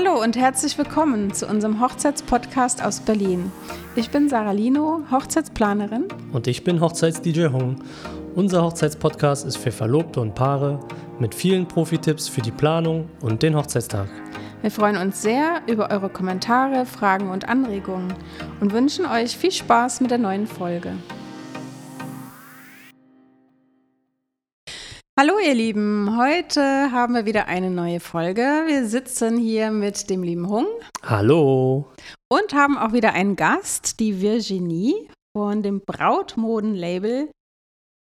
Hallo und herzlich willkommen zu unserem Hochzeitspodcast aus Berlin. Ich bin Sarah Lino, Hochzeitsplanerin. Und ich bin Hochzeits-DJ Hong. Unser Hochzeitspodcast ist für Verlobte und Paare mit vielen Profi-Tipps für die Planung und den Hochzeitstag. Wir freuen uns sehr über eure Kommentare, Fragen und Anregungen und wünschen euch viel Spaß mit der neuen Folge. Hallo ihr Lieben, heute haben wir wieder eine neue Folge. Wir sitzen hier mit dem lieben Hung. Hallo. Und haben auch wieder einen Gast, die Virginie von dem Brautmodenlabel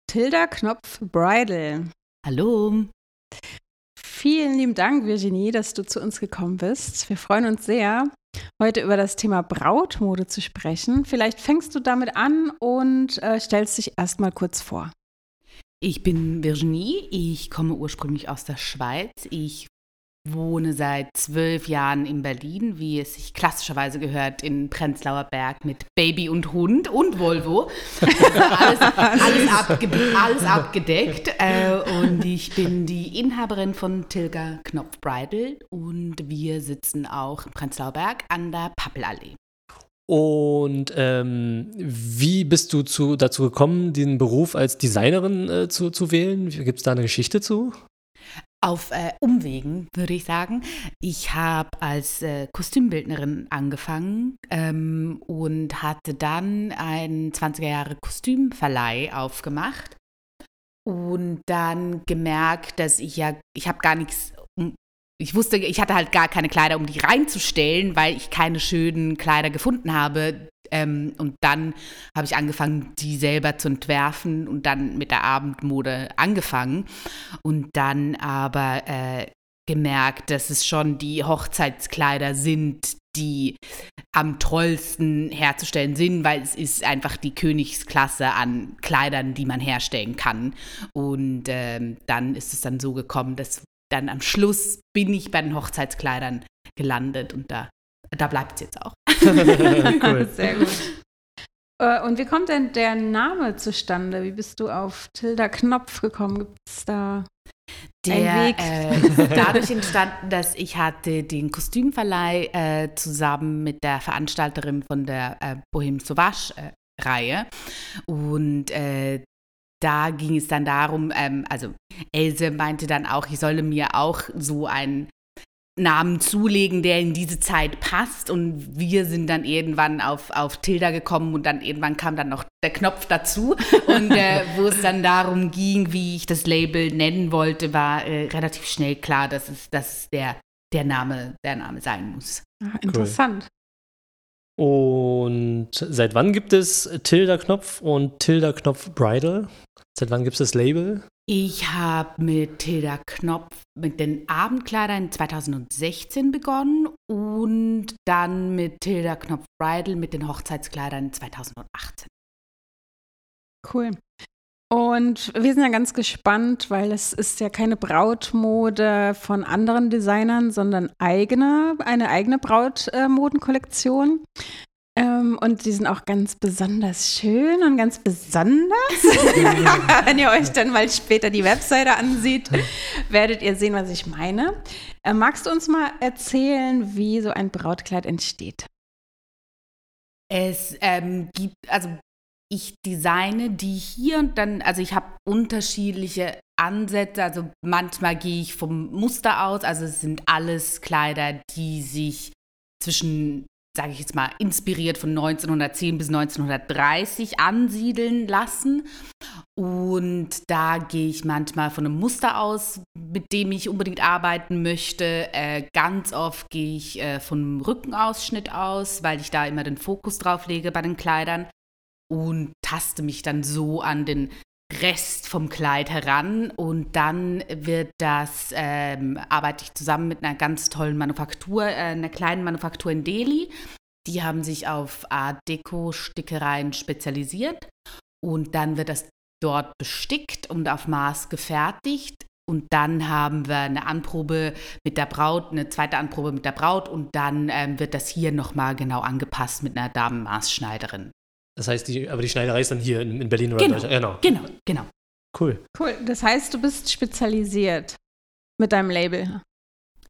Tilda Knopf Bridal. Hallo. Vielen lieben Dank, Virginie, dass du zu uns gekommen bist. Wir freuen uns sehr, heute über das Thema Brautmode zu sprechen. Vielleicht fängst du damit an und äh, stellst dich erstmal kurz vor. Ich bin Virginie, ich komme ursprünglich aus der Schweiz. Ich wohne seit zwölf Jahren in Berlin, wie es sich klassischerweise gehört, in Prenzlauer Berg mit Baby und Hund und Volvo. alles, alles, abge alles, abgedeckt. Äh, und ich bin die Inhaberin von Tilga Knopf Bridal und wir sitzen auch in Prenzlauer Berg an der Pappelallee. Und ähm, wie bist du zu, dazu gekommen, den Beruf als Designerin äh, zu, zu wählen? Gibt es da eine Geschichte zu? Auf äh, Umwegen, würde ich sagen. Ich habe als äh, Kostümbildnerin angefangen ähm, und hatte dann einen 20er Jahre Kostümverleih aufgemacht und dann gemerkt, dass ich ja, ich habe gar nichts ich wusste, ich hatte halt gar keine Kleider, um die reinzustellen, weil ich keine schönen Kleider gefunden habe. Ähm, und dann habe ich angefangen, die selber zu entwerfen und dann mit der Abendmode angefangen. Und dann aber äh, gemerkt, dass es schon die Hochzeitskleider sind, die am tollsten herzustellen sind, weil es ist einfach die Königsklasse an Kleidern, die man herstellen kann. Und ähm, dann ist es dann so gekommen, dass dann am Schluss bin ich bei den Hochzeitskleidern gelandet und da, da bleibt es jetzt auch. cool. Sehr gut. Äh, und wie kommt denn der Name zustande? Wie bist du auf Tilda Knopf gekommen? Gibt es da der einen Weg? Äh, dadurch entstanden, dass ich hatte den Kostümverleih äh, zusammen mit der Veranstalterin von der äh, Bohem Sauvage äh, Reihe und äh, da ging es dann darum, ähm, also Else meinte dann auch, ich solle mir auch so einen Namen zulegen, der in diese Zeit passt. Und wir sind dann irgendwann auf, auf Tilda gekommen und dann irgendwann kam dann noch der Knopf dazu. Und äh, wo es dann darum ging, wie ich das Label nennen wollte, war äh, relativ schnell klar, dass es, dass der, der, Name, der Name sein muss. Ah, interessant. Und seit wann gibt es Tilda Knopf und Tilda Knopf Bridal? Seit wann gibt es das Label? Ich habe mit Tilda Knopf mit den Abendkleidern 2016 begonnen und dann mit Tilda Knopf Bridal mit den Hochzeitskleidern 2018. Cool. Und wir sind ja ganz gespannt, weil es ist ja keine Brautmode von anderen Designern, sondern eigene, eine eigene Brautmodenkollektion. Ähm, und die sind auch ganz besonders schön und ganz besonders. Wenn ihr euch dann mal später die Webseite ansieht, werdet ihr sehen, was ich meine. Äh, magst du uns mal erzählen, wie so ein Brautkleid entsteht? Es ähm, gibt, also ich designe die hier und dann, also ich habe unterschiedliche Ansätze, also manchmal gehe ich vom Muster aus, also es sind alles Kleider, die sich zwischen sage ich jetzt mal, inspiriert von 1910 bis 1930 ansiedeln lassen. Und da gehe ich manchmal von einem Muster aus, mit dem ich unbedingt arbeiten möchte. Äh, ganz oft gehe ich äh, vom Rückenausschnitt aus, weil ich da immer den Fokus drauf lege bei den Kleidern und taste mich dann so an den Rest vom Kleid heran und dann wird das, ähm, arbeite ich zusammen mit einer ganz tollen Manufaktur, äh, einer kleinen Manufaktur in Delhi. Die haben sich auf Art Deko-Stickereien spezialisiert und dann wird das dort bestickt und auf Maß gefertigt. Und dann haben wir eine Anprobe mit der Braut, eine zweite Anprobe mit der Braut und dann ähm, wird das hier nochmal genau angepasst mit einer Damenmaßschneiderin. Das heißt, die, aber die Schneiderei ist dann hier in, in Berlin oder genau, genau, genau, genau. Cool. Cool. Das heißt, du bist spezialisiert mit deinem Label.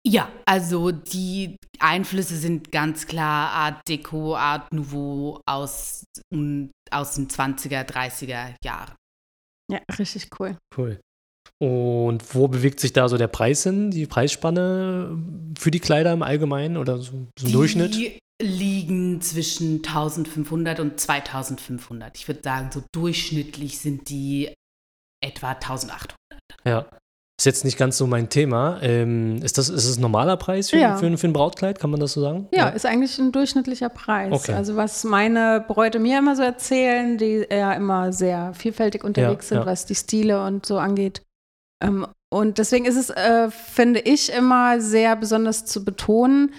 Ja, also die Einflüsse sind ganz klar Art Deco, Art Nouveau aus, aus den 20er, 30er Jahren. Ja, richtig cool. Cool. Und wo bewegt sich da so der Preis hin, die Preisspanne für die Kleider im Allgemeinen oder so, so ein Durchschnitt? Liegen zwischen 1500 und 2500. Ich würde sagen, so durchschnittlich sind die etwa 1800. Ja. Ist jetzt nicht ganz so mein Thema. Ähm, ist, das, ist das ein normaler Preis für, Ja. für, für ein Brautkleid? Kann man das so sagen? Ja, ist eigentlich ein durchschnittlicher Preis. Okay. Also was meine Bräute mir immer so erzählen, die ja immer sehr vielfältig unterwegs sind, ja. was die Stile und so angeht. Ähm, und deswegen ist es, äh, finde ich, immer sehr besonders zu betonen,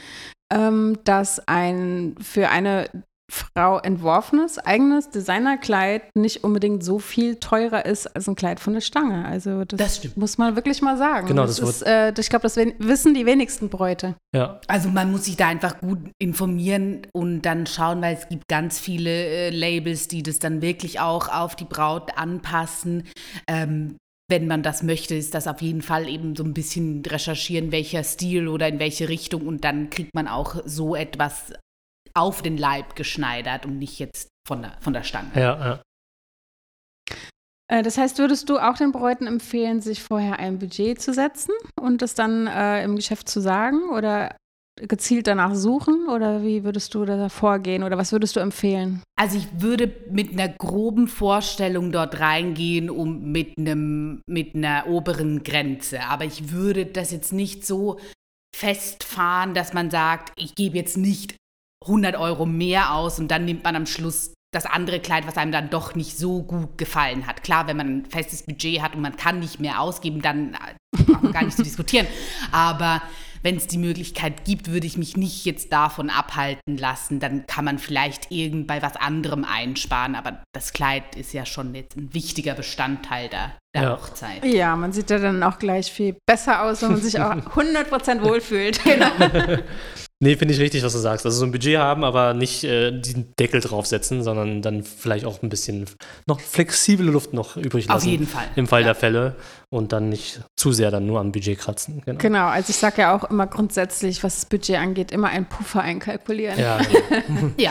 ähm, dass ein für eine Frau entworfenes, eigenes Designerkleid nicht unbedingt so viel teurer ist als ein Kleid von der Stange. Also das, Das muss man wirklich mal sagen. Genau, das, das ist, äh, ich glaube, das wissen die wenigsten Bräute. Ja. Also man muss sich da einfach gut informieren und dann schauen, weil es gibt ganz viele äh, Labels, die das dann wirklich auch auf die Braut anpassen. Ähm, wenn man das möchte, ist das auf jeden Fall eben so ein bisschen recherchieren, welcher Stil oder in welche Richtung und dann kriegt man auch so etwas auf den Leib geschneidert und nicht jetzt von der, von der Stange. Ja, ja. Äh, Das heißt, würdest du auch den Bräuten empfehlen, sich vorher ein Budget zu setzen und das dann äh, im Geschäft zu sagen oder gezielt danach suchen? Oder wie würdest du da vorgehen oder was würdest du empfehlen? Also ich würde mit einer groben Vorstellung dort reingehen, um mit einem mit einer oberen Grenze. Aber ich würde das jetzt nicht so festfahren, dass man sagt, ich gebe jetzt nicht 100 Euro mehr aus und dann nimmt man am Schluss das andere Kleid, was einem dann doch nicht so gut gefallen hat. Klar, wenn man ein festes Budget hat und man kann nicht mehr ausgeben, dann braucht man gar nicht zu diskutieren. Aber wenn es die Möglichkeit gibt, würde ich mich nicht jetzt davon abhalten lassen. Dann kann man vielleicht irgend bei was anderem einsparen. Aber das Kleid ist ja schon jetzt ein wichtiger Bestandteil der, der Ja. Hochzeit. Ja, man sieht ja dann auch gleich viel besser aus, wenn man sich auch 100% wohlfühlt. Genau. Nee, finde ich richtig, was du sagst. Also so ein Budget haben, aber nicht äh, den Deckel draufsetzen, sondern dann vielleicht auch ein bisschen noch flexible Luft noch übrig lassen. Auf jeden Fall. Im Fall Ja. der Fälle. Und dann nicht zu sehr dann nur am Budget kratzen. Genau. Genau, also ich sage ja auch immer grundsätzlich, was das Budget angeht, immer einen Puffer einkalkulieren. Ja. Ja.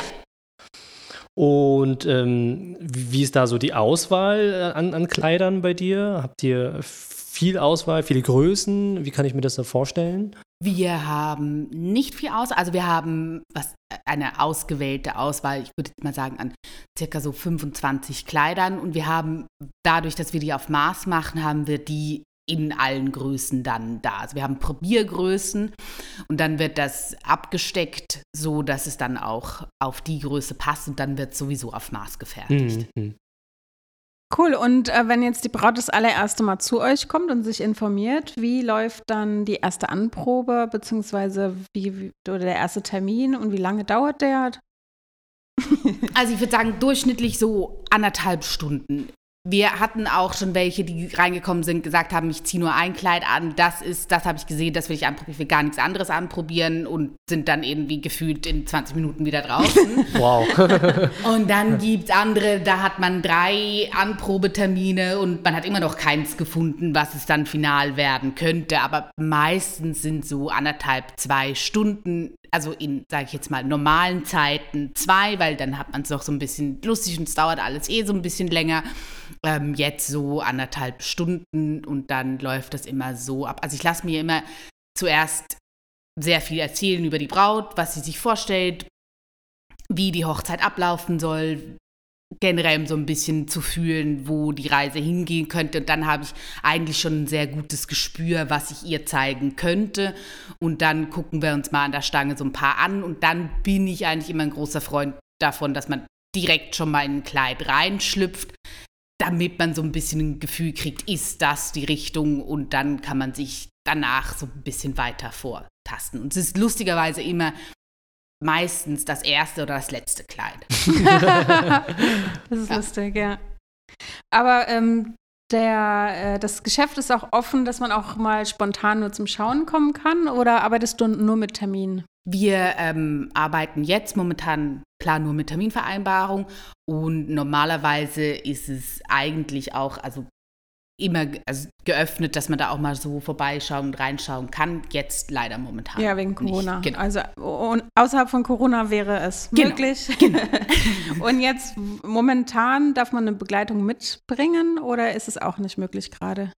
Und ähm, wie wie ist da so die Auswahl äh, an, an Kleidern bei dir? Habt ihr viel Auswahl, viele Größen? Wie kann ich mir das da vorstellen? Wir haben nicht viel aus, also wir haben was, eine ausgewählte Auswahl, ich würde jetzt mal sagen, an circa so 25 Kleidern und wir haben dadurch, dass wir die auf Maß machen, haben wir die in allen Größen dann da. Also wir haben Probiergrößen und dann wird das abgesteckt, so dass es dann auch auf die Größe passt und dann wird sowieso auf Maß gefertigt. Mhm. Cool, und äh, wenn jetzt die Braut das allererste Mal zu euch kommt und sich informiert, wie läuft dann die erste Anprobe, beziehungsweise wie, wie oder der erste Termin und wie lange dauert der? Also ich würde sagen, durchschnittlich so anderthalb Stunden. Wir hatten auch schon welche, die reingekommen sind, gesagt haben, ich ziehe nur ein Kleid an, das ist, das habe ich gesehen, das will ich anprobieren, ich will gar nichts anderes anprobieren und sind dann irgendwie gefühlt in 20 Minuten wieder draußen. Wow. und dann gibt es andere, da hat man drei Anprobetermine und man hat immer noch keins gefunden, was es dann final werden könnte. Aber meistens sind so anderthalb, zwei Stunden, also in, sage ich jetzt mal, normalen Zeiten zwei, weil dann hat man es noch so ein bisschen lustig und es dauert alles eh so ein bisschen länger. Ähm, jetzt so anderthalb Stunden und dann läuft das immer so ab. Also ich lasse mir immer zuerst sehr viel erzählen über die Braut, was sie sich vorstellt, wie die Hochzeit ablaufen soll, generell so ein bisschen zu fühlen, wo die Reise hingehen könnte. Und dann habe ich eigentlich schon ein sehr gutes Gespür, was ich ihr zeigen könnte. Und dann gucken wir uns mal an der Stange so ein paar an. Und dann bin ich eigentlich immer ein großer Freund davon, dass man direkt schon mal in ein Kleid reinschlüpft, damit man so ein bisschen ein Gefühl kriegt, ist das die Richtung? Und dann kann man sich danach so ein bisschen weiter vortasten. Und es ist lustigerweise immer meistens das erste oder das letzte Kleid. Das ist Ja. lustig, ja. Aber ähm, der, äh, das Geschäft ist auch offen, dass man auch mal spontan nur zum Schauen kommen kann oder arbeitest du nur mit Termin? Wir ähm, arbeiten jetzt momentan klar nur mit Terminvereinbarung und normalerweise ist es eigentlich auch, also immer also geöffnet, dass man da auch mal so vorbeischauen und reinschauen kann. Jetzt leider momentan. Ja, wegen Corona. Nicht. Genau. Also und außerhalb von Corona wäre es Genau. möglich. und jetzt momentan darf man eine Begleitung mitbringen oder ist es auch nicht möglich gerade?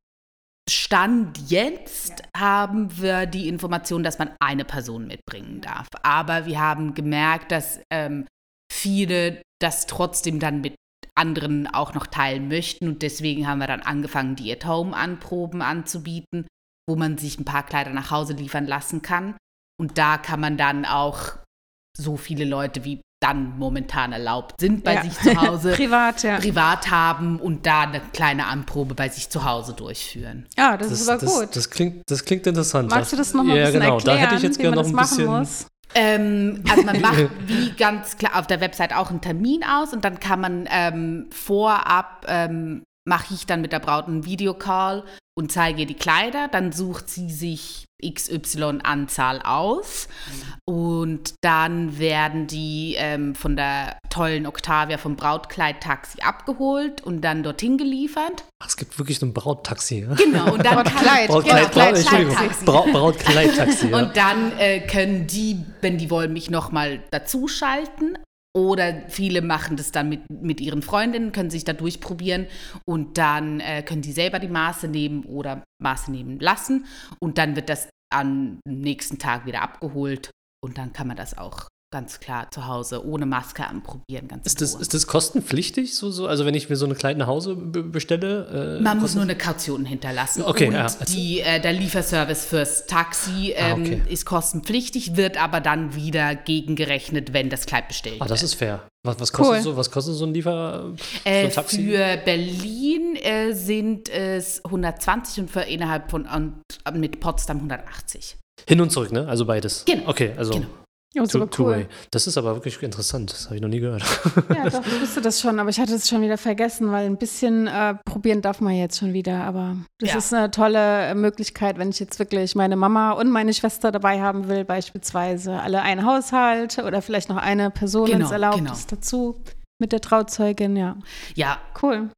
Stand jetzt haben wir die Information, dass man eine Person mitbringen darf. Aber wir haben gemerkt, dass ähm, viele das trotzdem dann mit anderen auch noch teilen möchten. Und deswegen haben wir dann angefangen, die At-Home-Anproben anzubieten, wo man sich ein paar Kleider nach Hause liefern lassen kann. Und da kann man dann auch so viele Leute wie dann momentan erlaubt sind bei Ja. sich zu Hause Privat, ja. privat haben und da eine kleine Anprobe bei sich zu Hause durchführen. Ja, das, ist aber das, gut. Das klingt, das klingt interessant. Magst du das noch mal ja, ein bisschen genau. erklären, da hätte ich jetzt wie gerne man noch das ein machen bisschen. muss? Ähm, also man macht wie ganz klar auf der Website auch einen Termin aus und dann kann man ähm, vorab ähm, mache ich dann mit der Braut einen Videocall und zeige ihr die Kleider. Dann sucht sie sich XY Anzahl aus und dann werden die ähm, von der tollen Octavia vom Brautkleid-Taxi abgeholt und dann dorthin geliefert. Ach, es gibt wirklich ein Brauttaxi. Ja? Genau, und dann kann, Brautkleid. Brautkleid, Genau, Braut, Brautkleidtaxi. Ja. Und dann äh, können die, wenn die wollen, mich nochmal dazuschalten. Oder viele machen das dann mit, mit ihren Freundinnen, können sich da durchprobieren und dann äh, können die selber die Maße nehmen oder Maße nehmen lassen. Und dann wird das am nächsten Tag wieder abgeholt und dann kann man das auch ganz klar zu Hause ohne Maske anprobieren. Ganz Ist das, ist das kostenpflichtig? So, so? Also wenn ich mir so eine Kleid nach Hause be- bestelle? Äh, Man muss nur eine Kaution hinterlassen. Okay, und ja, also- die, äh, der Lieferservice fürs Taxi Ah, ähm, okay. ist kostenpflichtig, wird aber dann wieder gegengerechnet, wenn das Kleid bestellt Ah, das wird. ist fair. Was, was, kostet, Cool. so, was kostet so ein Liefer? Äh, so ein Taxi? für Berlin äh, sind es 120 und für innerhalb von und mit Potsdam 180. Hin und zurück, ne? Also beides. Genau, Okay, also genau. Ja, two- super two-way. cool. Das ist aber wirklich interessant. Das habe ich noch nie gehört. Ja, doch, ich wusste das schon, aber ich hatte es schon wieder vergessen, weil ein bisschen äh, probieren darf man jetzt schon wieder. Aber das Ja. ist eine tolle äh, Möglichkeit, wenn ich jetzt wirklich meine Mama und meine Schwester dabei haben will, beispielsweise alle einen Haushalt oder vielleicht noch eine Person Genau, ins Erlaubnis genau. dazu mit der Trauzeugin, ja. Ja, Cool.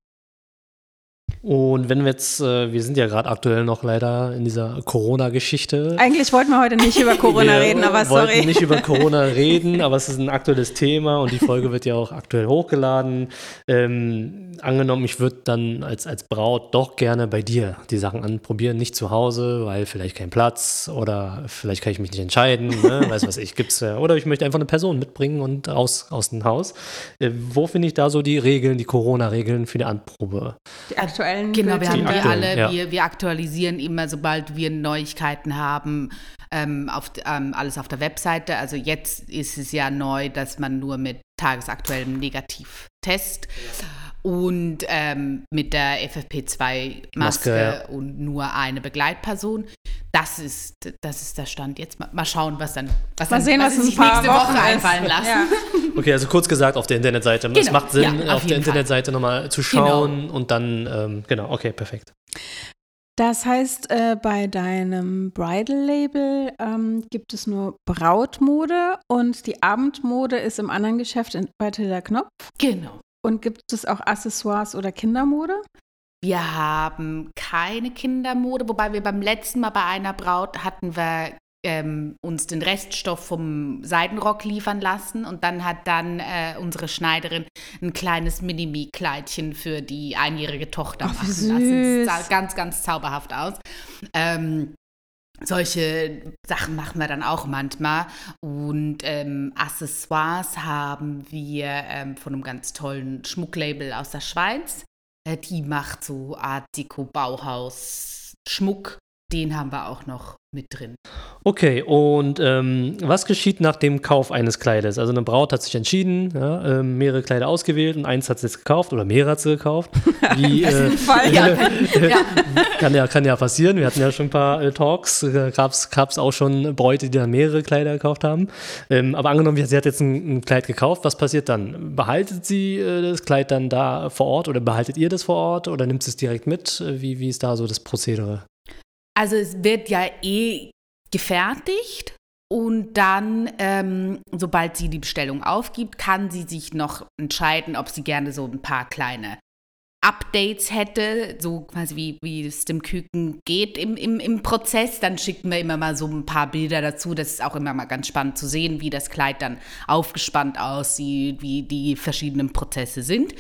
Und wenn wir jetzt, äh, wir sind ja gerade aktuell noch leider in dieser Corona-Geschichte. Eigentlich wollten wir heute nicht über Corona wir reden, aber wollten sorry. nicht über Corona reden, aber es ist ein aktuelles Thema und die Folge wird ja auch aktuell hochgeladen. Ähm, angenommen, ich würde dann als, als Braut doch gerne bei dir die Sachen anprobieren, nicht zu Hause, weil vielleicht kein Platz oder vielleicht kann ich mich nicht entscheiden, ne? weiß was ich, gibt's ja. Oder ich möchte einfach eine Person mitbringen und aus, aus dem Haus. Äh, wo finde ich da so die Regeln, die Corona-Regeln für die Anprobe? Die aktuellen Genau, wir haben die aktuellen, alle, ja. wir, wir aktualisieren immer, sobald wir Neuigkeiten haben, ähm, auf, ähm, alles auf der Webseite. Also jetzt ist es ja neu, dass man nur mit tagesaktuellem Negativtest und ähm, mit der FFP2-Maske Maske, ja. und nur eine Begleitperson. Das ist, das ist der Stand. Jetzt mal, mal schauen, was dann was Mal dann, sehen, was ein sich nächste Wochen Woche ist. einfallen lassen. Ja. Okay, also kurz gesagt auf der Internetseite. Es Genau, macht Sinn, ja, auf auf der. Internetseite nochmal zu schauen und dann, ähm, genau, okay, perfekt. Das heißt, äh, bei deinem Bridal-Label ähm, gibt es nur Brautmode und die Abendmode ist im anderen Geschäft in, bei Tilda Knopf. Genau. Und gibt es auch Accessoires oder Kindermode? Wir haben keine Kindermode, wobei wir beim letzten Mal bei einer Braut hatten wir ähm, uns den Reststoff vom Seidenrock liefern lassen und dann hat dann äh, unsere Schneiderin ein kleines Minimi-Kleidchen für die einjährige Tochter wie machen lassen. Das süß. sah ganz, ganz zauberhaft aus. Ähm, solche Sachen machen wir dann auch manchmal. Und ähm, Accessoires haben wir ähm, von einem ganz tollen Schmucklabel aus der Schweiz. Äh, die macht so Art Deko Bauhaus Schmuck. Den haben wir auch noch mit drin. Okay, und ähm, was geschieht nach dem Kauf eines Kleides? Also eine Braut hat sich entschieden, ja, ähm, mehrere Kleider ausgewählt und eins hat sie jetzt gekauft oder mehrere hat sie gekauft. Wie, äh, Fall. Ja, kann, ja, kann ja passieren. Wir hatten ja schon ein paar äh, Talks. Äh, Gab es auch schon Bräute, die dann mehrere Kleider gekauft haben. Ähm, aber angenommen, sie hat jetzt ein, ein Kleid gekauft. Was passiert dann? Behaltet sie äh, das Kleid dann da vor Ort oder behaltet ihr das vor Ort oder nimmt sie es direkt mit? Äh, Wie, wie ist da so das Prozedere? Also es wird ja eh gefertigt und dann, ähm, sobald sie die Bestellung aufgibt, kann sie sich noch entscheiden, ob sie gerne so ein paar kleine Updates hätte, so quasi wie, wie es dem Küken geht im, im, im Prozess, dann schicken wir immer mal so ein paar Bilder dazu. Das ist auch immer mal ganz spannend zu sehen, wie das Kleid dann aufgespannt aussieht, wie die verschiedenen Prozesse sind.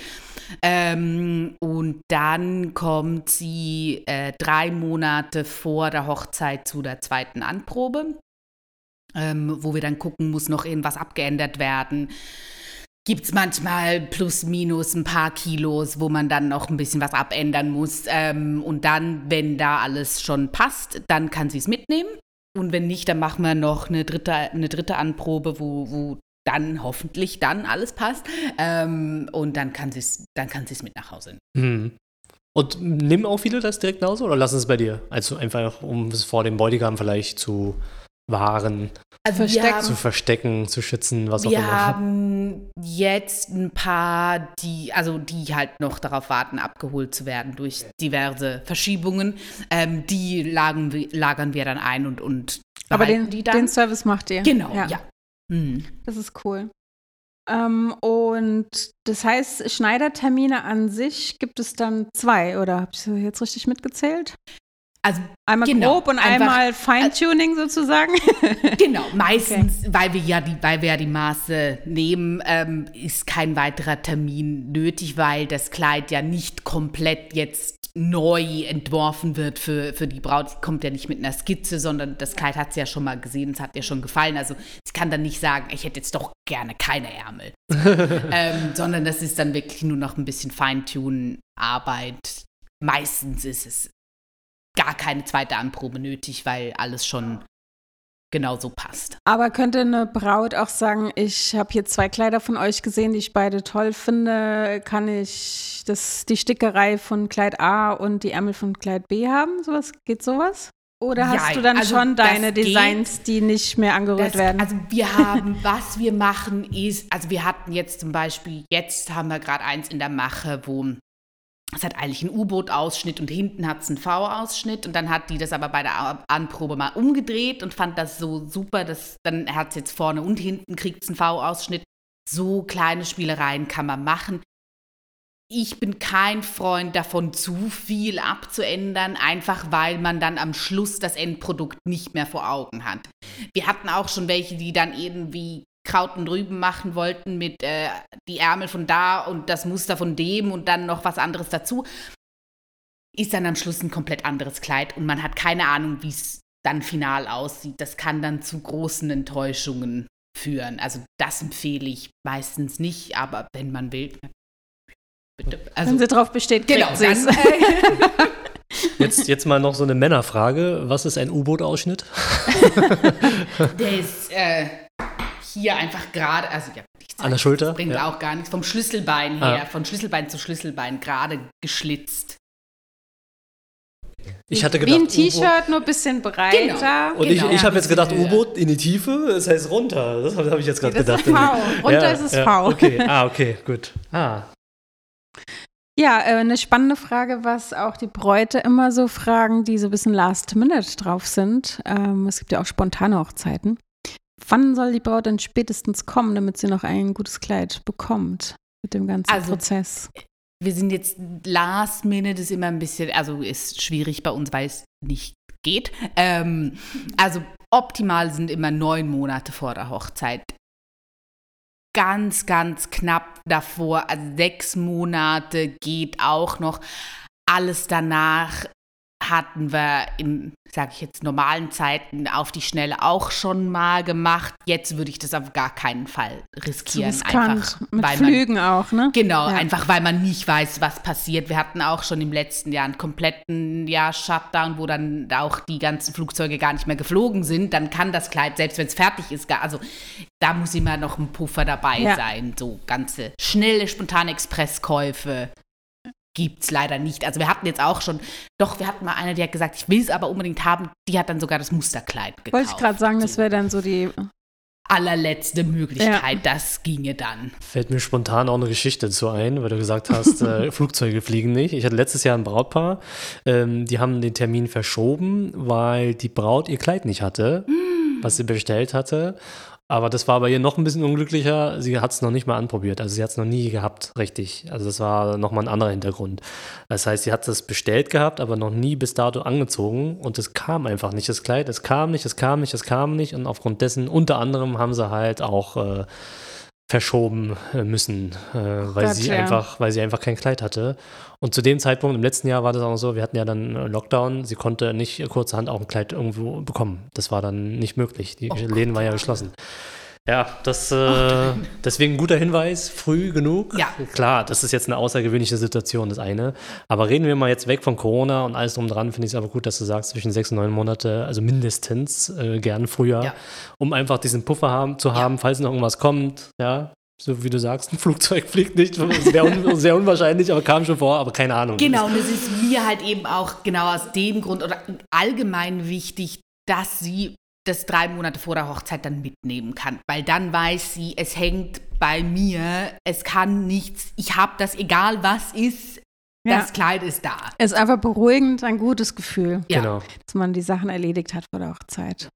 Ähm, und dann kommt sie äh, drei Monate vor der Hochzeit zu der zweiten Anprobe, ähm, wo wir dann gucken, muss noch irgendwas abgeändert werden gibt es manchmal plus minus ein paar Kilos, wo man dann noch ein bisschen was abändern muss. Ähm, und dann, wenn da alles schon passt, dann kann sie es mitnehmen. Und wenn nicht, dann machen wir noch eine dritte, eine dritte Anprobe, wo, wo dann hoffentlich dann alles passt. Ähm, und dann kann sie es mit nach Hause nehmen. Mhm. Und nehmen auch viele das direkt nach Hause oder lassen es bei dir? Also einfach, um es vor dem Bräutigam vielleicht zu Waren also haben, zu verstecken, zu schützen, was auch wir immer. Wir haben jetzt ein paar, die, also die halt noch darauf warten, abgeholt zu werden durch diverse Verschiebungen. Ähm, die lagern, lagern wir dann ein und, und Aber den, die dann. den Service macht ihr. Genau, ja. ja. Mhm. Das ist cool. Ähm, und das heißt, Schneidertermine an sich gibt es dann zwei, oder habe ich jetzt richtig mitgezählt? Also einmal genau, grob und einmal Feintuning sozusagen. Genau, meistens, okay. weil wir ja die, weil wir ja die Maße nehmen, ähm, ist kein weiterer Termin nötig, weil das Kleid ja nicht komplett jetzt neu entworfen wird für, für die Braut. Sie kommt ja nicht mit einer Skizze, sondern das Kleid hat sie ja schon mal gesehen, es hat ihr schon gefallen. Also sie kann dann nicht sagen, ich hätte jetzt doch gerne keine Ärmel. ähm, sondern das ist dann wirklich nur noch ein bisschen Feintunen-Arbeit. Meistens ist es gar keine zweite Anprobe nötig, weil alles schon genau so passt. Aber könnte eine Braut auch sagen, ich habe hier zwei Kleider von euch gesehen, die ich beide toll finde, kann ich das, die Stickerei von Kleid A und die Ärmel von Kleid B haben? Sowas, geht sowas? Oder hast ja, du dann also schon deine Designs, geht, die nicht mehr angerührt das, werden? Also wir haben, was wir machen ist, also wir hatten jetzt zum Beispiel, jetzt haben wir gerade eins in der Mache, wo es hat eigentlich einen U-Boot-Ausschnitt und hinten hat es einen V-Ausschnitt und dann hat die das aber bei der Anprobe mal umgedreht und fand das so super, dass dann hat es jetzt vorne und hinten kriegt es einen V-Ausschnitt. So kleine Spielereien kann man machen. Ich bin kein Freund davon, zu viel abzuändern, einfach weil man dann am Schluss das Endprodukt nicht mehr vor Augen hat. Wir hatten auch schon welche, die dann irgendwie Kraut und Rüben machen wollten mit äh, die Ärmel von da und das Muster von dem und dann noch was anderes dazu, ist dann am Schluss ein komplett anderes Kleid und man hat keine Ahnung, wie es dann final aussieht. Das kann dann zu großen Enttäuschungen führen. Also das empfehle ich meistens nicht, aber wenn man will, bitte. Also, wenn sie drauf besteht, genau. Dann, äh, Jetzt, jetzt mal noch so eine Männerfrage. Was ist ein U-Boot-Ausschnitt? Der ist äh, hier einfach gerade, also ja, an der Schulter. Das bringt ja. auch gar nichts. Vom Schlüsselbein her, ah. von Schlüsselbein zu Schlüsselbein gerade geschlitzt. Ich hatte gedacht, Wie ein T-Shirt, nur ein bisschen breiter. Genau. Und genau. ich, ich habe jetzt gedacht, U-Boot in die Tiefe, das heißt runter. Das habe hab ich jetzt gerade gedacht. Ist V. Runter ja, ist es ja, V. Okay, ah, okay, gut. Ah. Ja, äh, eine spannende Frage, was auch die Bräute immer so fragen, die so ein bisschen last minute drauf sind. Ähm, es gibt ja auch spontane Hochzeiten. Wann soll die Braut denn spätestens kommen, damit sie noch ein gutes Kleid bekommt mit dem ganzen also, Prozess? Wir sind jetzt last minute ist immer ein bisschen, also ist schwierig bei uns, weil es nicht geht. Ähm, also optimal sind immer neun Monate vor der Hochzeit. Ganz, ganz knapp davor, also sechs Monate geht auch noch. Alles danach hatten wir in, sage ich jetzt, normalen Zeiten auf die Schnelle auch schon mal gemacht. Jetzt würde ich das auf gar keinen Fall riskieren. Einfach, Mit weil Flügen man, auch, ne? Genau, ja. einfach weil man nicht weiß, was passiert. Wir hatten auch schon im letzten Jahr einen kompletten Jahr Shutdown, wo dann auch die ganzen Flugzeuge gar nicht mehr geflogen sind. Dann kann das Kleid, selbst wenn es fertig ist, gar, also da muss immer noch ein Puffer dabei ja. sein. So ganze schnelle, spontane Expresskäufe gibt es leider nicht. Also wir hatten jetzt auch schon, doch, wir hatten mal eine, die hat gesagt, ich will es aber unbedingt haben. Die hat dann sogar das Musterkleid gekauft. Wollte ich gerade sagen, so. das wäre dann so die allerletzte Möglichkeit, ja. das ginge dann. Fällt mir spontan auch eine Geschichte dazu ein, weil du gesagt hast, äh, Flugzeuge fliegen nicht. Ich hatte letztes Jahr ein Brautpaar, ähm, die haben den Termin verschoben, weil die Braut ihr Kleid nicht hatte, mm. was sie bestellt hatte. Aber das war bei ihr noch ein bisschen unglücklicher. Sie hat es noch nicht mal anprobiert. Also sie hat es noch nie gehabt, richtig. Also das war nochmal ein anderer Hintergrund. Das heißt, sie hat es bestellt gehabt, aber noch nie bis dato angezogen. Und es kam einfach nicht, das Kleid. Es kam nicht, es kam nicht, es kam nicht. Und aufgrund dessen, unter anderem, haben sie halt auch äh, verschoben äh, müssen, äh, weil Gott, sie ja. einfach, weil sie einfach kein Kleid hatte. Und zu dem Zeitpunkt im letzten Jahr war das auch so, wir hatten ja dann Lockdown, sie konnte nicht kurzerhand auch ein Kleid irgendwo bekommen. Das war dann nicht möglich. Die Oh Läden waren ja. geschlossen. Ja, das äh, deswegen ein guter Hinweis, früh genug. Ja. Klar, das ist jetzt eine außergewöhnliche Situation, das eine. Aber reden wir mal jetzt weg von Corona und alles drum dran, finde ich es aber gut, dass du sagst, zwischen sechs und neun Monate, also mindestens, äh, gern früher, Ja. um einfach diesen Puffer haben, zu haben, falls noch irgendwas kommt, ja. So wie du sagst, ein Flugzeug fliegt nicht, wäre un sehr unwahrscheinlich, aber kam schon vor, aber keine Ahnung. Genau, und es ist mir halt eben auch genau aus dem Grund oder allgemein wichtig, dass sie das drei Monate vor der Hochzeit dann mitnehmen kann. Weil dann weiß sie, es hängt bei mir, es kann nichts, ich habe das, egal was ist, Ja. das Kleid ist da. Ist einfach beruhigend, ein gutes Gefühl, Ja. Genau. dass man die Sachen erledigt hat vor der Hochzeit.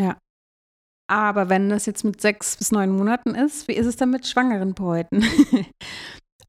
Ja. Aber wenn das jetzt mit sechs bis neun Monaten ist, wie ist es dann mit schwangeren Bräuten?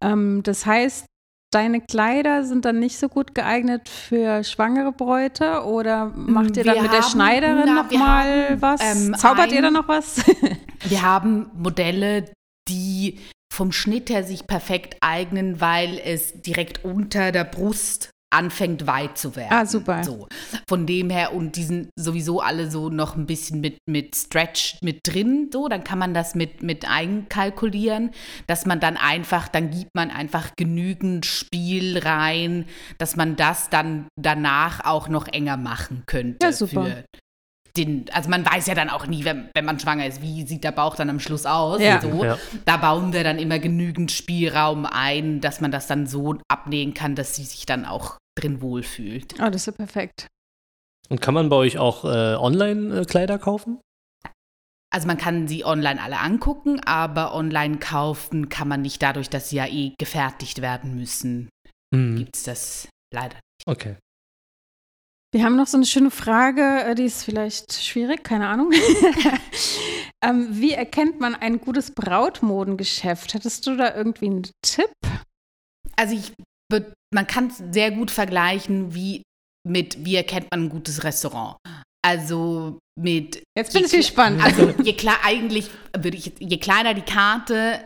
ähm, das heißt, deine Kleider sind dann nicht so gut geeignet für schwangere Bräute oder macht ihr dann Wir mit der haben- Schneiderin na, noch wir mal haben, was? ähm, Zaubert ihr ein- da noch was? Wir haben Modelle, die vom Schnitt her sich perfekt eignen, weil es direkt unter der Brust anfängt weit zu werden. Ah, super. So. Von dem her, und die sind sowieso alle so noch ein bisschen mit, mit Stretch mit drin, so, dann kann man das mit, mit einkalkulieren, dass man dann einfach, dann gibt man einfach genügend Spiel rein, dass man das dann danach auch noch enger machen könnte. Ja, super. Für den, also man weiß ja dann auch nie, wenn, wenn man schwanger ist, wie sieht der Bauch dann am Schluss aus. Ja. So. Ja. Da bauen wir dann immer genügend Spielraum ein, dass man das dann so abnähen kann, dass sie sich dann auch drin wohlfühlt. Oh, das ist ja perfekt. Und kann man bei euch auch äh, Online-Kleider kaufen? Also man kann sie online alle angucken, aber online kaufen kann man nicht dadurch, dass sie ja eh gefertigt werden müssen. Hm. Gibt es das leider. Okay. Wir haben noch so eine schöne Frage, äh, die ist vielleicht schwierig, keine Ahnung. ähm, wie erkennt man ein gutes Brautmodengeschäft? Hättest du da irgendwie einen Tipp? Also ich, man kann es sehr gut vergleichen wie mit, wie erkennt man ein gutes Restaurant. Also mit Jetzt bin ich gespannt. Also je klar, eigentlich würde ich, je kleiner die Karte,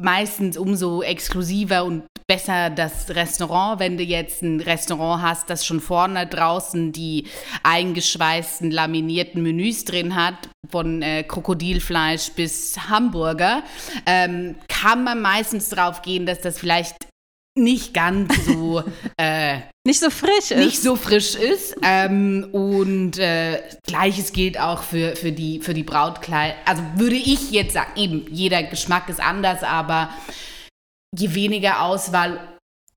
meistens umso exklusiver und besser das Restaurant. Wenn du jetzt ein Restaurant hast, das schon vorne draußen die eingeschweißten, laminierten Menüs drin hat, von äh, Krokodilfleisch bis Hamburger, ähm, kann man meistens drauf gehen, dass das vielleicht nicht ganz so äh, Nicht so frisch ist. nicht so frisch ist. Ähm, und äh, gleiches gilt auch für, für die, für die Brautkleider. Also würde ich jetzt sagen, eben, jeder Geschmack ist anders, aber je weniger Auswahl,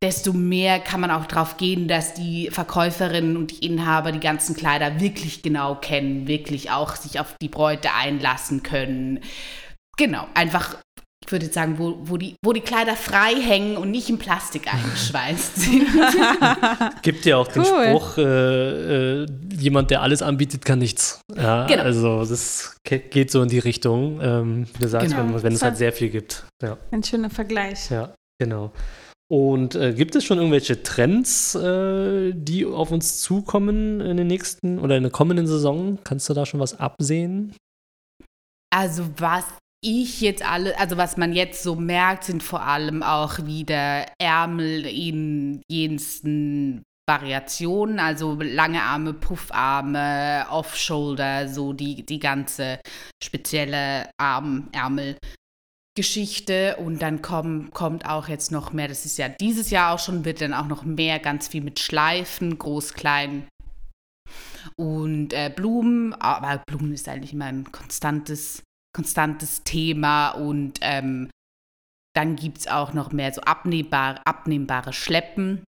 desto mehr kann man auch darauf gehen, dass die Verkäuferinnen und die Inhaber die ganzen Kleider wirklich genau kennen, wirklich auch sich auf die Bräute einlassen können. Genau, einfach. Ich würde jetzt sagen, wo, wo, die, wo die Kleider frei hängen und nicht in Plastik eingeschweißt sind. Gibt ja auch den Cool. Spruch, äh, äh, jemand, der alles anbietet, kann nichts. Ja, Genau. Also das geht so in die Richtung, ähm, wie du sagst, Genau. wenn, wenn es halt sehr viel gibt. Ja, Ein schöner Vergleich. ja genau. Und äh, gibt es schon irgendwelche Trends, äh, die auf uns zukommen in den nächsten oder in der kommenden Saison? Kannst du da schon was absehen? Also was ich jetzt alle, also was man jetzt so merkt, sind vor allem auch wieder Ärmel in jensten Variationen, also lange Arme, Puffarme, Off-Shoulder, so die, die ganze spezielle Arm-Ärmel-Geschichte. Und dann komm, kommt auch jetzt noch mehr, das ist ja dieses Jahr auch schon, wird dann auch noch mehr, ganz viel mit Schleifen, groß, klein, und äh, Blumen, aber Blumen ist eigentlich immer ein konstantes, konstantes Thema und ähm, dann gibt es auch noch mehr so abnehmbare, abnehmbare Schleppen.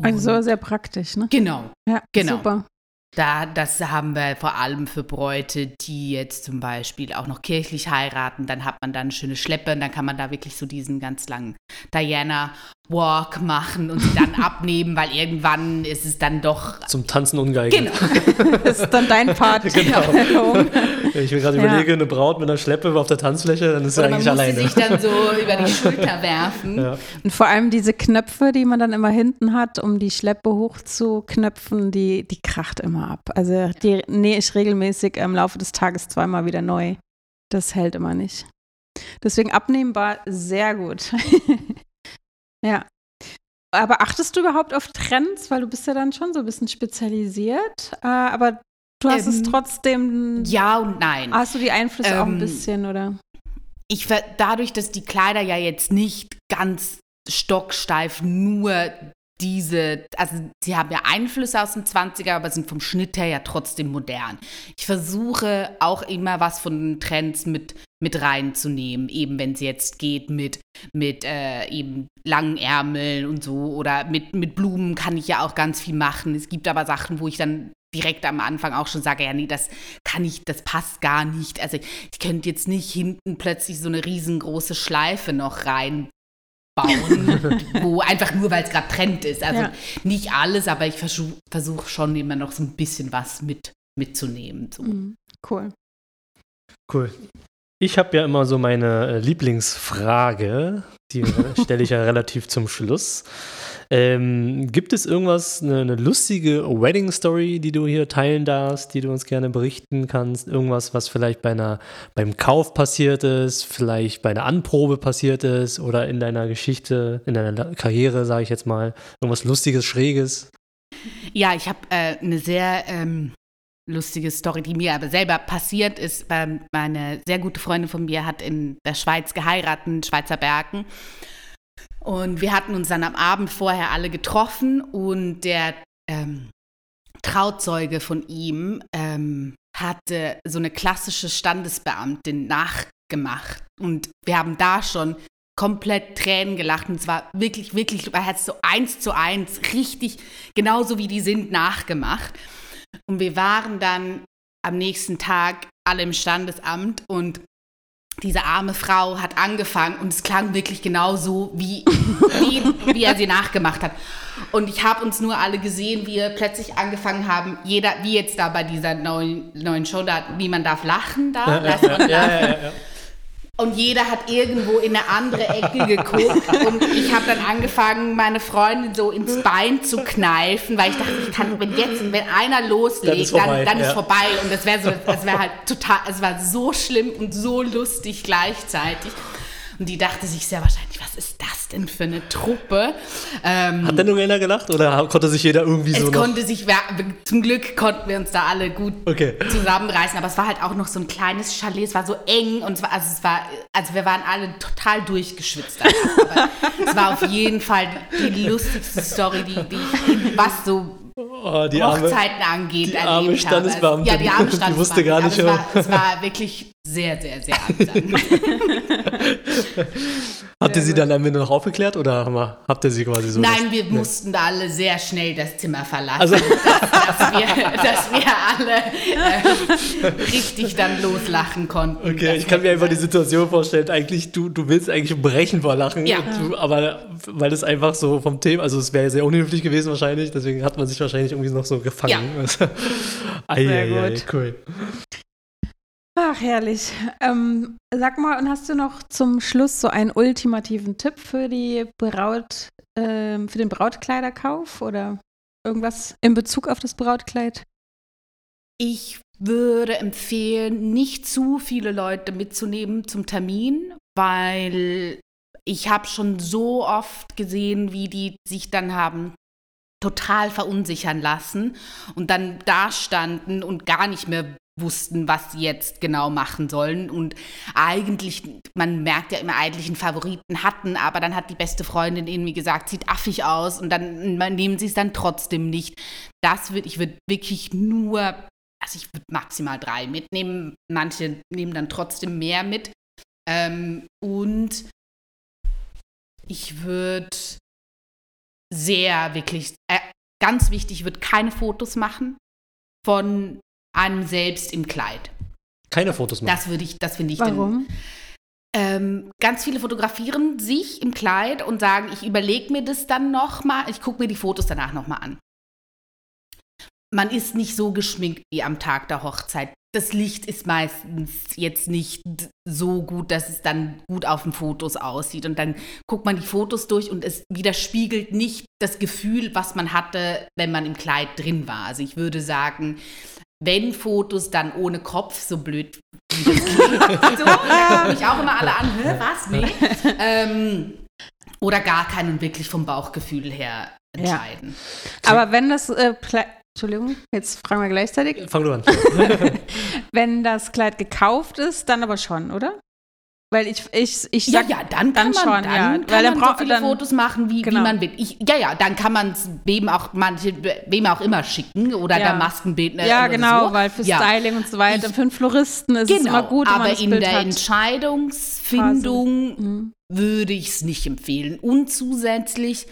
Also Und- sehr praktisch, ne? genau. Ja, Genau. super. Da, das haben wir vor allem für Bräute, die jetzt zum Beispiel auch noch kirchlich heiraten. Dann hat man dann schöne Schleppe und dann kann man da wirklich so diesen ganz langen Diana Walk machen und sie dann abnehmen, weil irgendwann ist es dann doch. Zum Tanzen ungeeignet. Genau. das ist dann dein Part. genau. Wenn ich mir gerade ja. überlege, eine Braut mit einer Schleppe auf der Tanzfläche, dann ist sie eigentlich man alleine. Man muss sich dann so über die Schulter werfen. Ja. Und vor allem diese Knöpfe, die man dann immer hinten hat, um die Schleppe hochzuknöpfen, die, die kracht immer ab. Also die nähe ich regelmäßig im Laufe des Tages zweimal wieder neu. Das hält immer nicht. Deswegen abnehmbar sehr gut. Ja. Aber achtest du überhaupt auf Trends? Weil du bist ja dann schon so ein bisschen spezialisiert. Äh, aber du hast ähm, es trotzdem. Ja und nein. Hast du die Einflüsse ähm, auch ein ähm, bisschen, oder? Ich dadurch, dass die Kleider ja jetzt nicht ganz stocksteif nur diese, also sie haben ja Einflüsse aus den 20er, aber sind vom Schnitt her ja trotzdem modern. Ich versuche auch immer was von den Trends mit, mit reinzunehmen, eben wenn es jetzt geht mit, mit äh, eben langen Ärmeln und so oder mit, mit Blumen kann ich ja auch ganz viel machen. Es gibt aber Sachen, wo ich dann direkt am Anfang auch schon sage, ja, nee, das kann ich, das passt gar nicht. Also ich könnte jetzt nicht hinten plötzlich so eine riesengroße Schleife noch rein bauen, wo einfach nur, weil es gerade Trend ist. Also ja. nicht alles, aber ich versuche versuch schon immer noch so ein bisschen was mit, mitzunehmen. So. Mhm. Cool. Cool. Ich habe ja immer so meine äh, Lieblingsfrage, die stelle ich ja relativ zum Schluss. Ähm, gibt es irgendwas, eine, eine, lustige Wedding-Story, die du hier teilen darfst, die du uns gerne berichten kannst? Irgendwas, was vielleicht bei einer, beim Kauf passiert ist, vielleicht bei einer Anprobe passiert ist oder in deiner Geschichte, in deiner Karriere, sage ich jetzt mal. Irgendwas Lustiges, Schräges? Ja, ich habe äh, eine sehr ähm, lustige Story, die mir aber selber passiert ist. Meine sehr gute Freundin von mir hat in der Schweiz geheiratet, in Schweizer Bergen. Und wir hatten uns dann am Abend vorher alle getroffen und der ähm, Trauzeuge von ihm ähm, hatte so eine klassische Standesbeamtin nachgemacht. Und wir haben da schon komplett Tränen gelacht und es war wirklich, wirklich, er hat so eins zu eins richtig genauso wie die sind nachgemacht. Und wir waren dann am nächsten Tag alle im Standesamt und diese arme Frau hat angefangen und es klang wirklich genau so, wie, wie, wie er sie nachgemacht hat. Und ich habe uns nur alle gesehen, wie wir plötzlich angefangen haben, jeder, wie jetzt da bei dieser neuen, neuen Show, da, wie man darf lachen da. Ja, ja, ja, und jeder hat irgendwo in eine andere Ecke geguckt. Und ich habe dann angefangen, meine Freundin so ins Bein zu kneifen, weil ich dachte, ich kann, wenn jetzt, wenn einer loslegt, dann ist vorbei. Dann, dann ja. ist vorbei. Und das wäre so, das wäre halt total, es war so schlimm und so lustig gleichzeitig. Und die dachte sich sehr wahrscheinlich, was ist das denn für eine Truppe? Ähm, Hat denn nur einer gelacht oder konnte sich jeder irgendwie so Es konnte sich, zum Glück konnten wir uns da alle gut okay. zusammenreißen, aber es war halt auch noch so ein kleines Chalet, es war so eng und es war, also es war, also wir waren alle total durchgeschwitzt. aber es war auf jeden Fall die, die lustigste Story, die, die was so Oh, die Hochzeiten arme, angeht. Die arme Standesbeamtin. Ja, die arme Standesbeamtin. Die wusste gar nicht. Es war, es war wirklich sehr, sehr, sehr amüsant. habt ihr sie dann am Ende noch aufgeklärt oder habt ihr sie quasi so? Nein, wir nee. mussten da alle sehr schnell das Zimmer verlassen, also. dass, dass, wir, dass wir alle äh, richtig dann loslachen konnten. Okay, ich kann mir einfach die Situation vorstellen, eigentlich, du, du willst eigentlich brechen vor Lachen, ja. Du, aber weil es einfach so vom Thema, also es wäre sehr unhöflich gewesen wahrscheinlich, deswegen hat man sich wahrscheinlich irgendwie noch so gefangen. Ja. sehr gut. Cool. Ach, herrlich. Ähm, sag mal, und hast du noch zum Schluss so einen ultimativen Tipp für die Braut, ähm, für den Brautkleiderkauf oder irgendwas in Bezug auf das Brautkleid? Ich würde empfehlen, nicht zu viele Leute mitzunehmen zum Termin, weil ich habe schon so oft gesehen, wie die sich dann haben total verunsichern lassen und dann da standen und gar nicht mehr wussten, was sie jetzt genau machen sollen. Und eigentlich, man merkt ja immer, eigentlich einen Favoriten hatten, aber dann hat die beste Freundin irgendwie gesagt, sieht affig aus und dann nehmen sie es dann trotzdem nicht. Das wird, ich würde wirklich nur, also ich würde maximal drei mitnehmen. Manche nehmen dann trotzdem mehr mit. Ähm, und ich würde sehr wirklich, äh, ganz wichtig, würde keine Fotos machen von einem selbst im Kleid. Keine Fotos machen. Das würde ich, das finde ich. Warum? Ähm, ganz viele fotografieren sich im Kleid und sagen, ich überlege mir das dann nochmal, ich gucke mir die Fotos danach nochmal an. Man ist nicht so geschminkt wie am Tag der Hochzeit. Das Licht ist meistens jetzt nicht so gut, dass es dann gut auf den Fotos aussieht. Und dann guckt man die Fotos durch und es widerspiegelt nicht das Gefühl, was man hatte, wenn man im Kleid drin war. Also ich würde sagen, wenn Fotos, dann ohne Kopf, so blöd wie das klingt. so, mich auch immer alle an, Hä, was? Nee. Ähm, oder gar keinen wirklich vom Bauchgefühl her entscheiden. Ja. Aber wenn das äh, Entschuldigung, jetzt fragen wir gleichzeitig. Fang du an. wenn das Kleid gekauft ist, dann aber schon, oder? Weil ich, ich, ich sag, ja, ja, dann kann dann man, schon, dann ja. kann Weil man so viele dann, Fotos machen, wie, genau. wie man will. Ich, ja, ja, dann kann man es wem auch manche, wem auch immer schicken oder ja. der Maskenbildner. Ja, genau, so. weil für Styling und so weiter, ich, für einen Floristen ist genau, es immer gut, aber in Bild der hat. Entscheidungsfindung mhm. würde ich es nicht empfehlen. Und zusätzlich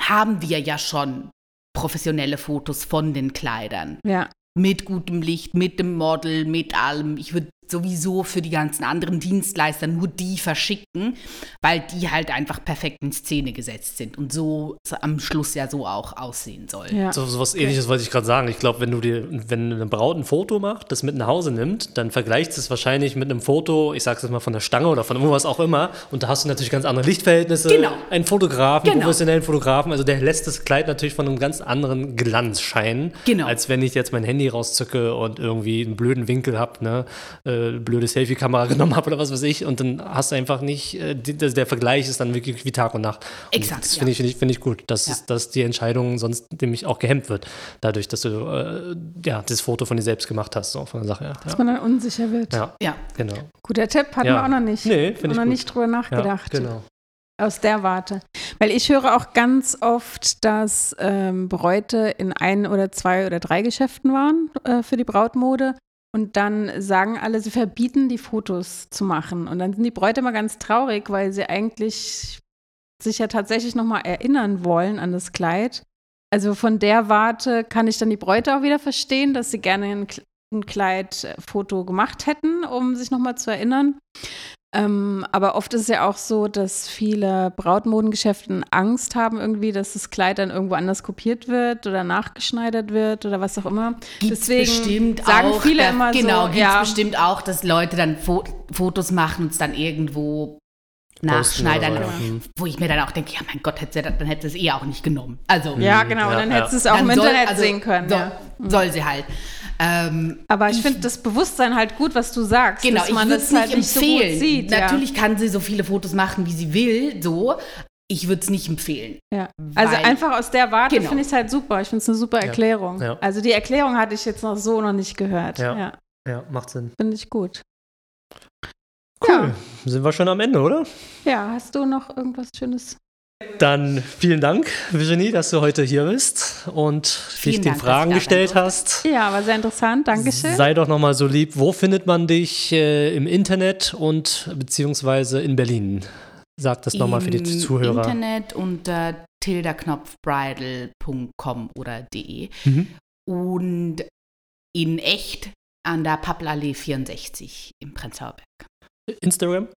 haben wir ja schon professionelle Fotos von den Kleidern. Ja. Mit gutem Licht, mit dem Model, mit allem. Ich würde sowieso für die ganzen anderen Dienstleister nur die verschicken, weil die halt einfach perfekt in Szene gesetzt sind und so am Schluss ja so auch aussehen soll. Ja. So, so was ähnliches wollte ich gerade sagen. Ich glaube, wenn du dir, wenn eine Braut ein Foto macht, das mit nach Hause nimmt, dann vergleicht es wahrscheinlich mit einem Foto, ich sag's jetzt mal von der Stange oder von irgendwas auch immer, und da hast du natürlich ganz andere Lichtverhältnisse. Genau. Einen Fotografen, genau. professionellen Fotografen, also der lässt das Kleid natürlich von einem ganz anderen Glanz scheinen, genau. als wenn ich jetzt mein Handy rauszücke und irgendwie einen blöden Winkel habe, ne? Äh, blöde Selfie-Kamera genommen habe oder was weiß ich. Und dann hast du einfach nicht, äh, der Vergleich ist dann wirklich wie Tag und Nacht. Und Exakt. Das finde ja. ich, find ich, find ich gut, dass, ja. dass die Entscheidung sonst nämlich auch gehemmt wird, dadurch, dass du äh, ja, das Foto von dir selbst gemacht hast, so von der Sache her. Dass man dann unsicher wird. Ja, ja. genau. Guter Tipp, hatten wir auch noch nicht. Nee, finde ich noch gut. nicht drüber nachgedacht. Ja, genau. Aus der Warte. Weil ich höre auch ganz oft, dass ähm, Bräute in ein oder zwei oder drei Geschäften waren äh, für die Brautmode und dann sagen alle, sie verbieten die Fotos zu machen. Und dann sind die Bräute immer ganz traurig, weil sie eigentlich sich ja tatsächlich nochmal erinnern wollen an das Kleid. Also von der Warte kann ich dann die Bräute auch wieder verstehen, dass sie gerne ein, ein Kleidfoto gemacht hätten, um sich nochmal zu erinnern. Ähm, aber oft ist es ja auch so, dass viele Brautmodengeschäfte Angst haben irgendwie, dass das Kleid dann irgendwo anders kopiert wird oder nachgeschneidert wird oder was auch immer. Gibt's Deswegen bestimmt sagen auch, viele dass, immer genau, so. Genau, ja, bestimmt auch, dass Leute dann Fo Fotos machen und es dann irgendwo nachschneidern, ja. wo ich mir dann auch denke, ja mein Gott, hätte dann hätte sie es eh auch nicht genommen. Also ja, genau, ja, und dann ja. hätte sie es auch dann im soll, Internet also, sehen können. So, soll sie halt. Ähm, aber ich, ich finde das Bewusstman halt gut, was du sagst. Genau, dass man ich das halt nicht empfehlen. So sieht, Natürlich ja. kann sie so viele Fotos machen, wie sie will, so. Ich würde es nicht empfehlen. Ja. Also einfach aus der Warte genau. finde ich es halt super. Ich finde es eine super Erklärung. Ja. Also die Erklärung hatte ich jetzt noch so noch nicht gehört. Ja, ja. macht Sinn. Finde ich gut. Cool. Sind wir schon am Ende, oder? Ja, hast du noch irgendwas Schönes dann vielen Dank, Virginie, dass du heute hier bist und dich den Fragen gestellt hast. Ja, war sehr interessant. Dankeschön. Sei doch nochmal so lieb. Wo findet man dich äh, im Internet und beziehungsweise in Berlin? Sag das nochmal für die Zuhörer. Im Internet unter tildaknopfbridal.com oder de. Mhm. Und in echt an der Pappelallee 64 im Prenzlauer Berg. Instagram?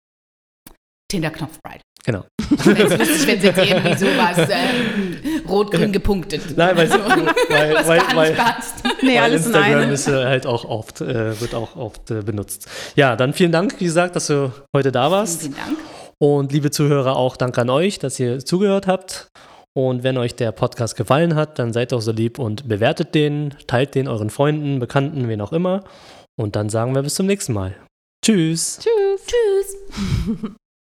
Tinderknopfbride. Genau. Jetzt wüsste ich, wenn es jetzt irgendwie sowas äh, rot-grün gepunktet. Nein, weil, so, weil, was weil, gar weil, nicht passt. Nee, weil alles Instagram in ist äh, halt auch oft, äh, wird auch oft äh, benutzt. Ja, dann vielen Dank, wie gesagt, dass du heute da warst. Vielen, vielen Dank. Und liebe Zuhörer, auch danke an euch, dass ihr zugehört habt. Und wenn euch der Podcast gefallen hat, dann seid doch so lieb und bewertet den, teilt den euren Freunden, Bekannten, wen auch immer. Und dann sagen wir bis zum nächsten Mal. Tschüss. Tschüss. Tschüss.